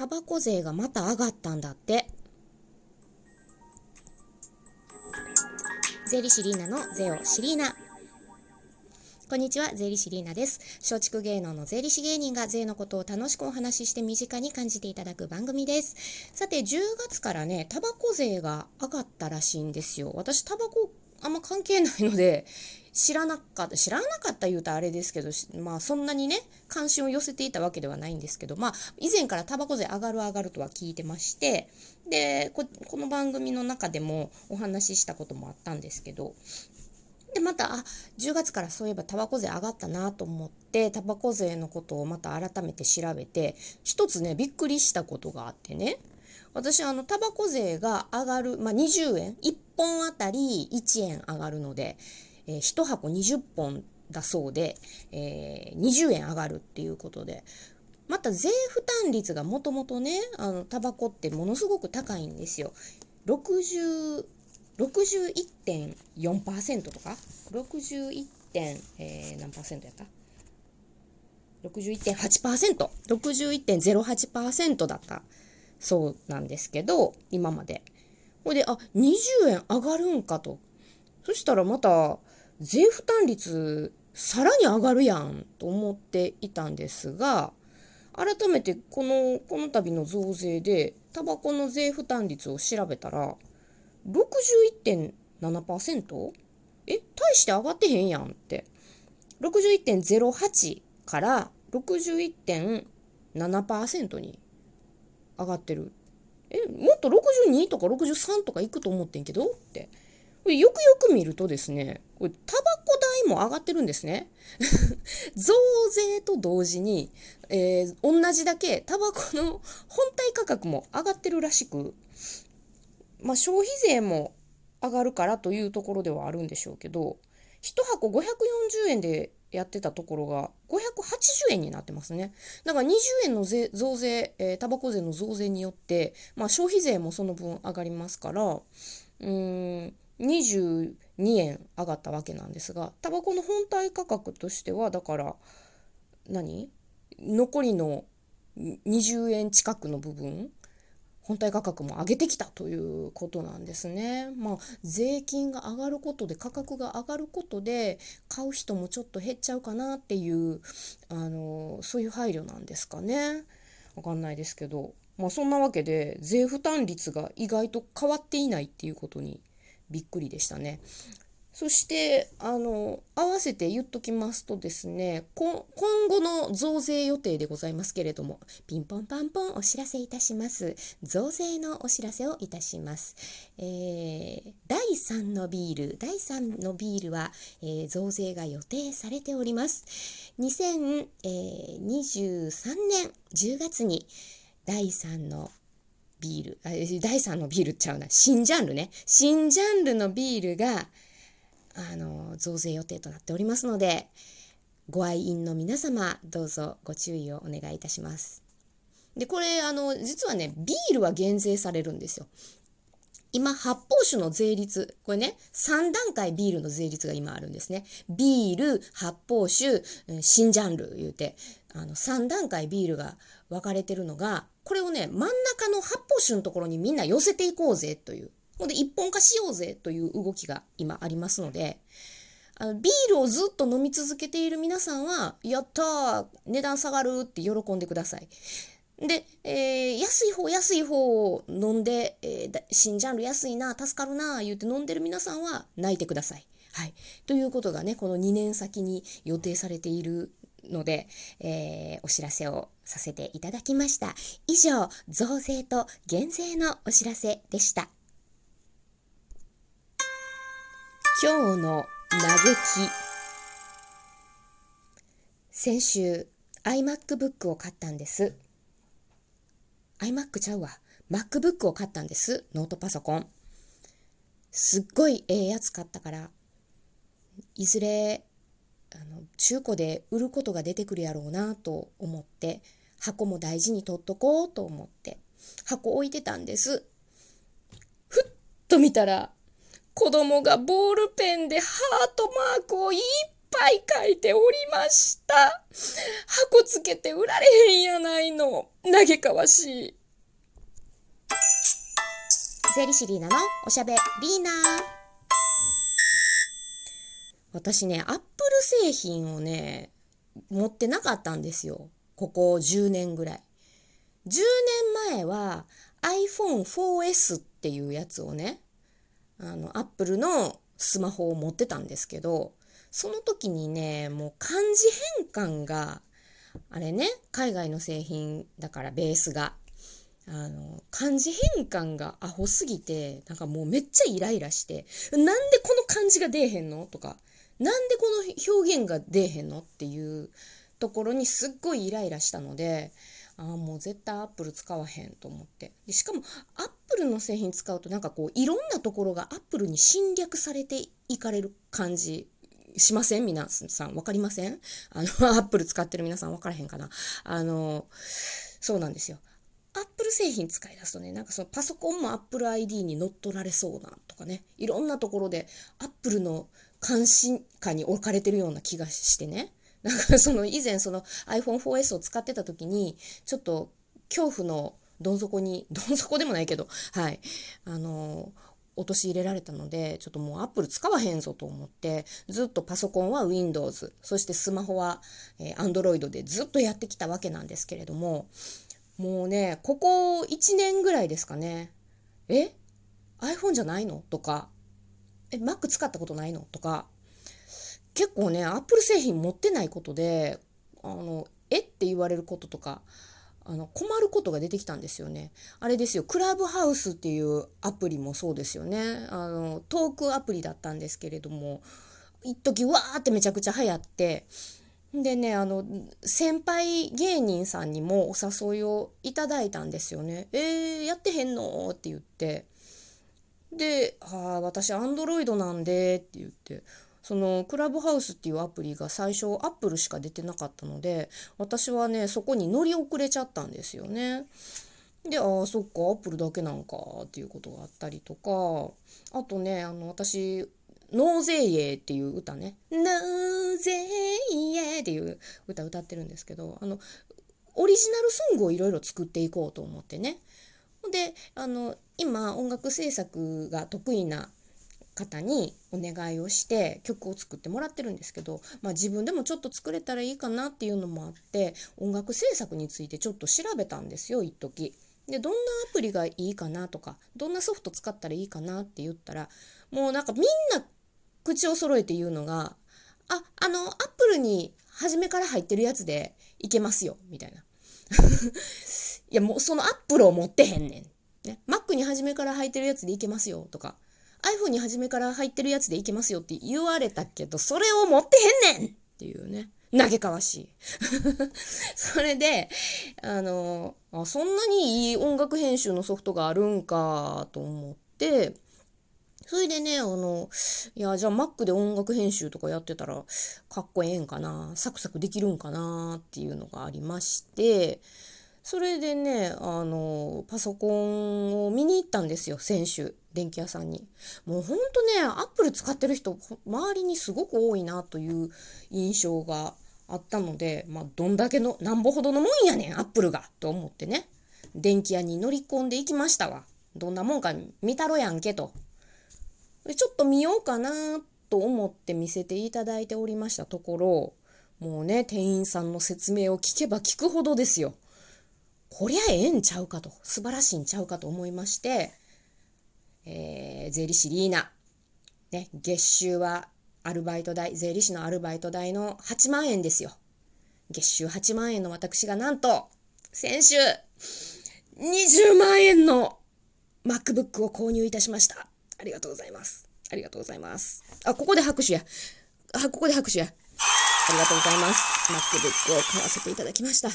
タバコ税がまた上がったんだって。税理士リーナのゼオシリーナ。こんにちは、税理士リーナです。松竹芸能の税理士芸人が税のことを楽しくお話しして身近に感じていただく番組です。さて、10月からね、タバコ税が上がったらしいんですよ。私、タバコあんま関係ないので、知らなかった、知らなかった言うとあれですけど、まあそんなにね、関心を寄せていたわけではないんですけど、まあ以前からタバコ税上がる上がるとは聞いてまして、で、この番組の中でもお話ししたこともあったんですけど、で、また、あ、10月からそういえばタバコ税上がったなと思って、タバコ税のことをまた改めて調べて、一つね、びっくりしたことがあってね、私、あの、タバコ税が上がる、まあ、20円、1本あたり1円上がるので、えー、1箱20本だそうで、えー、20円上がるっていうことで、また税負担率がもともとね、あの、タバコってものすごく高いんですよ。60、61.4%とか ?61. 点、え、何パーセントやった ?61.8%。61.08%だったそうなんですけど、今まで。ほいで、あ、20円上がるんかと。そしたらまた、税負担率、さらに上がるやんと思っていたんですが、改めてこの、この度の増税で、タバコの税負担率を調べたら、61.7%? え、大して上がってへんやんって。61.08から61.7%に上がってる。え、もっと62とか63とかいくと思ってんけどって。よくよく見るとですね、タバコ代も上がってるんですね。増税と同時に、えー、同じだけタバコの本体価格も上がってるらしく、まあ、消費税も上がるからというところではあるんでしょうけど、1箱540円でやってたところが580円になってますね。だから20円の税増税、えー、タバコ税の増税によって、まあ、消費税もその分上がりますから、うーん、2円上がったわけなんですが、タバコの本体価格としては、だから、何？残りの20円近くの部分本体価格も上げてきたということなんですね。まあ、税金が上がることで、価格が上がることで、買う人もちょっと減っちゃうかなっていう、あの、そういう配慮なんですかね。わかんないですけど。まあ、そんなわけで、税負担率が意外と変わっていないっていうことにびっくりでしたね。そして、あの、合わせて言っときますとですね、今後の増税予定でございますけれども、ピンポンパンポンお知らせいたします。増税のお知らせをいたします。えー、第3のビール、第3のビールは、えー、増税が予定されております。2023年10月に第3のビール、あ第3のビールちゃうな、新ジャンルね。新ジャンルのビールが、あの増税予定となっておりますのでご愛飲の皆様どうぞご注意をお願いいたします。でこれあの実はねビールは減税されるんですよ。今発泡酒の税率。これね3段階ビールの税率が今あるんですね。ビール発泡酒新ジャンル言うて。あの3段階ビールが分かれてるのがこれをね真ん中の発泡酒のところにみんな寄せていこうぜという。ほんで一本化しようぜという動きが今ありますので、あのビールをずっと飲み続けている皆さんは、やったー値段下がるって喜んでください。で、えー、安い方安い方を飲んで、えー、新ジャンル安いな、助かるな、言うて飲んでる皆さんは泣いてください。はい。ということがね、この2年先に予定されているので、えー、お知らせをさせていただきました。以上、増税と減税のお知らせでした。今日の嘆き先週 iMacBook を買ったんです iMac ちゃうわ。MacBook を買ったんです。ノートパソコン。すっごいええやつ買ったからいずれあの中古で売ることが出てくるやろうなと思って箱も大事に取っとこうと思って箱置いてたんです。ふっと見たら子供がボールペンでハートマークをいっぱい書いておりました。箱つけて売られへんやないの。嘆かわしい。税理士リーナのおしゃべリーナ私ね、アップル製品をね、持ってなかったんですよ。ここ10年ぐらい。10年前は iPhone4S っていうやつをね、あの、アップルのスマホを持ってたんですけど、その時にね、もう漢字変換が、あれね、海外の製品だからベースが。あの、漢字変換がアホすぎて、なんかもうめっちゃイライラして、なんでこの漢字が出えへんの？とか、なんでこの表現が出えへんの？っていうところにすっごいイライラしたので、ああ、もう絶対アップル使わへんと思って。でしかも、アップルの製品使うとなんかこう、いろんなところがアップルに侵略されていかれる感じしません？皆さん、わかりません？あの、アップル使ってる皆さんわからへんかな？あの、そうなんですよ。アップル製品使い出すとね、なんかそのパソコンもアップル ID に乗っ取られそうなとかね、いろんなところでアップルの監視下に置かれてるような気がしてね。なんかその以前その iPhone4S を使ってた時に、ちょっと恐怖のどん底に、どん底でもないけど、はい、あの陥れられたので、ちょっともう Apple 使わへんぞと思って、ずっとパソコンは Windows、そしてスマホは、えー、Android でずっとやってきたわけなんですけれども、もうね、ここ1年ぐらいですかね。え ?iPhone じゃないの？とか、え、Mac 使ったことないの？とか、結構ね、Apple 製品持ってないことで、あの、え？って言われることとか、あの困ることが出てきたんですよね。あれですよ、クラブハウスっていうアプリもそうですよね。あの、トークアプリだったんですけれども、一時わーってめちゃくちゃ流行って、でね、あの、先輩芸人さんにもお誘いをいただいたんですよね。えー、やってへんのって言って。で、ああ、私、アンドロイドなんで、って言って、そのクラブハウスっていうアプリが最初アップルしか出てなかったので私はねそこに乗り遅れちゃったんですよね。でああそっかアップルだけなんかっていうことがあったりとかあとねあの私納税イっていう歌ね。納税イっていう歌歌ってるんですけど、あの、オリジナルソングをいろいろ作っていこうと思ってね。で、あの、今音楽制作が得意な方にお願いをして曲を作ってもらってるんですけど、まあ、自分でもちょっと作れたらいいかなっていうのもあって音楽制作についてちょっと調べたんですよ一時でどんなアプリがいいかなとかどんなソフト使ったらいいかなって言ったらもうなんかみんな口を揃えて言うのが、あ、あの、アップルに初めから入ってるやつでいけますよ、みたいな。いや、もうそのアップルを持ってへんねん。ね。Mac に初めから入ってるやつでいけますよ、とか。iPhone に初めから入ってるやつでいけますよって言われたけど、それを持ってへんねんっていうね。嘆かわしい。それで、あのあ、そんなにいい音楽編集のソフトがあるんかと思って、それでね、あの、いや、じゃあ Mac で音楽編集とかやってたらかっこええんかな、サクサクできるんかなっていうのがありまして、それでね、あの、パソコンを見に行ったんですよ、先週、電気屋さんに。もうほんとね、アップル使ってる人、周りにすごく多いなという印象があったので、まあ、どんだけの、なんぼほどのもんやねん、アップルが、と思ってね、電気屋に乗り込んでいきましたわ。どんなもんか見たろやんけと。ちょっと見ようかなと思って見せていただいておりましたところ、もうね、店員さんの説明を聞けば聞くほどですよ。こりゃええんちゃうかと、素晴らしいんちゃうかと思いまして、えー、税理士リーナ、ね、月収はアルバイト代、税理士のアルバイト代の8万円ですよ。月収8万円の私がなんと、先週、20万円の MacBook を購入いたしました。ありがとうございます。ありがとうございます。あ、ここで拍手や。あ、ここで拍手や。ありがとうございます。MacBook を買わせていただきました。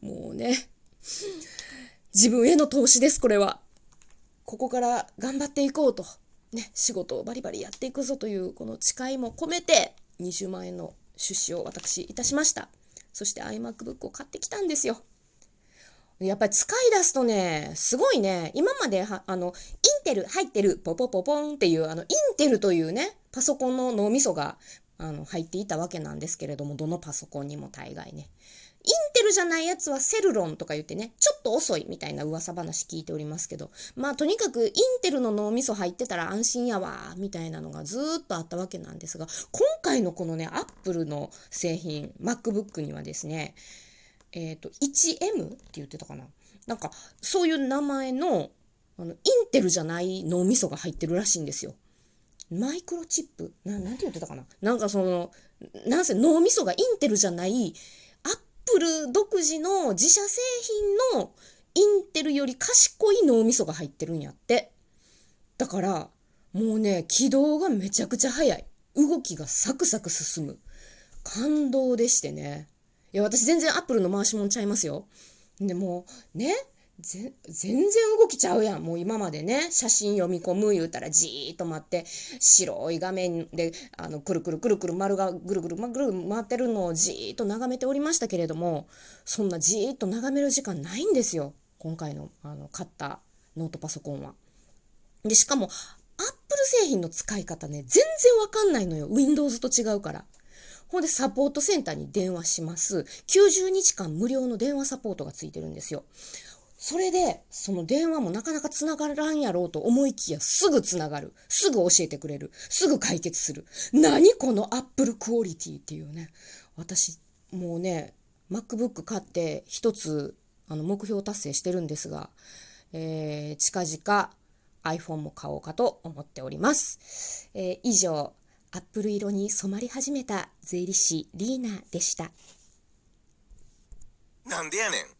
もうね、自分への投資です、これは。ここから頑張っていこうと。ね、仕事をバリバリやっていくぞというこの誓いも込めて20万円の出資を私いたしました。そして iMacBook を買ってきたんですよ。やっぱり使い出すとね、すごいね、今までは、あの、インテル入ってる、ポポポポンっていう、あの、インテルというね、パソコンの脳みそが、あの入っていたわけなんですけれどもどのパソコンにも大概ねインテルじゃないやつはセルロンとか言ってね、ちょっと遅いみたいな噂話聞いておりますけど、まあとにかくインテルの脳みそ入ってたら安心やわ、みたいなのがずーっとあったわけなんですが、今回のこのね、アップルの製品、MacBook にはですね、えっ、と、1M って言ってたかな。なんか、そういう名前の、あの、インテルじゃない脳みそが入ってるらしいんですよ。マイクロチップ？ななんて言ってたかななんかその、なんせ脳みそがインテルじゃない、プル独自の自社製品のインテルより賢い脳みそが入ってるんやって。だから、もうね、起動がめちゃくちゃ早い。動きがサクサク進む。感動でしてね。いや、私全然アップルの回しもんちゃいますよ。でも、ね、全然動きちゃうやん。もう今までね、写真読み込む言うたらじーっと待って、白い画面で、あの、くるくるくるくる丸がぐるぐるまぐる回ってるのをじーっと眺めておりましたけれども、そんなじーっと眺める時間ないんですよ。今回の、あの、買ったノートパソコンは。で、しかも、アップル製品の使い方ね、全然わかんないのよ。Windows と違うから。ほんで、サポートセンターに電話します。90日間無料の電話サポートがついてるんですよ。それで、その電話もなかなか繋がらんやろうと思いきや、すぐ繋がる。すぐ教えてくれる。すぐ解決する。何このアップルクオリティっていうね。私、もうね、MacBook 買って一つ、あの、目標達成してるんですが、えー、近々 iPhone も買おうかと思っております。えー以上、アップル色に染まり始めた税理士リーナでした。なんでやねん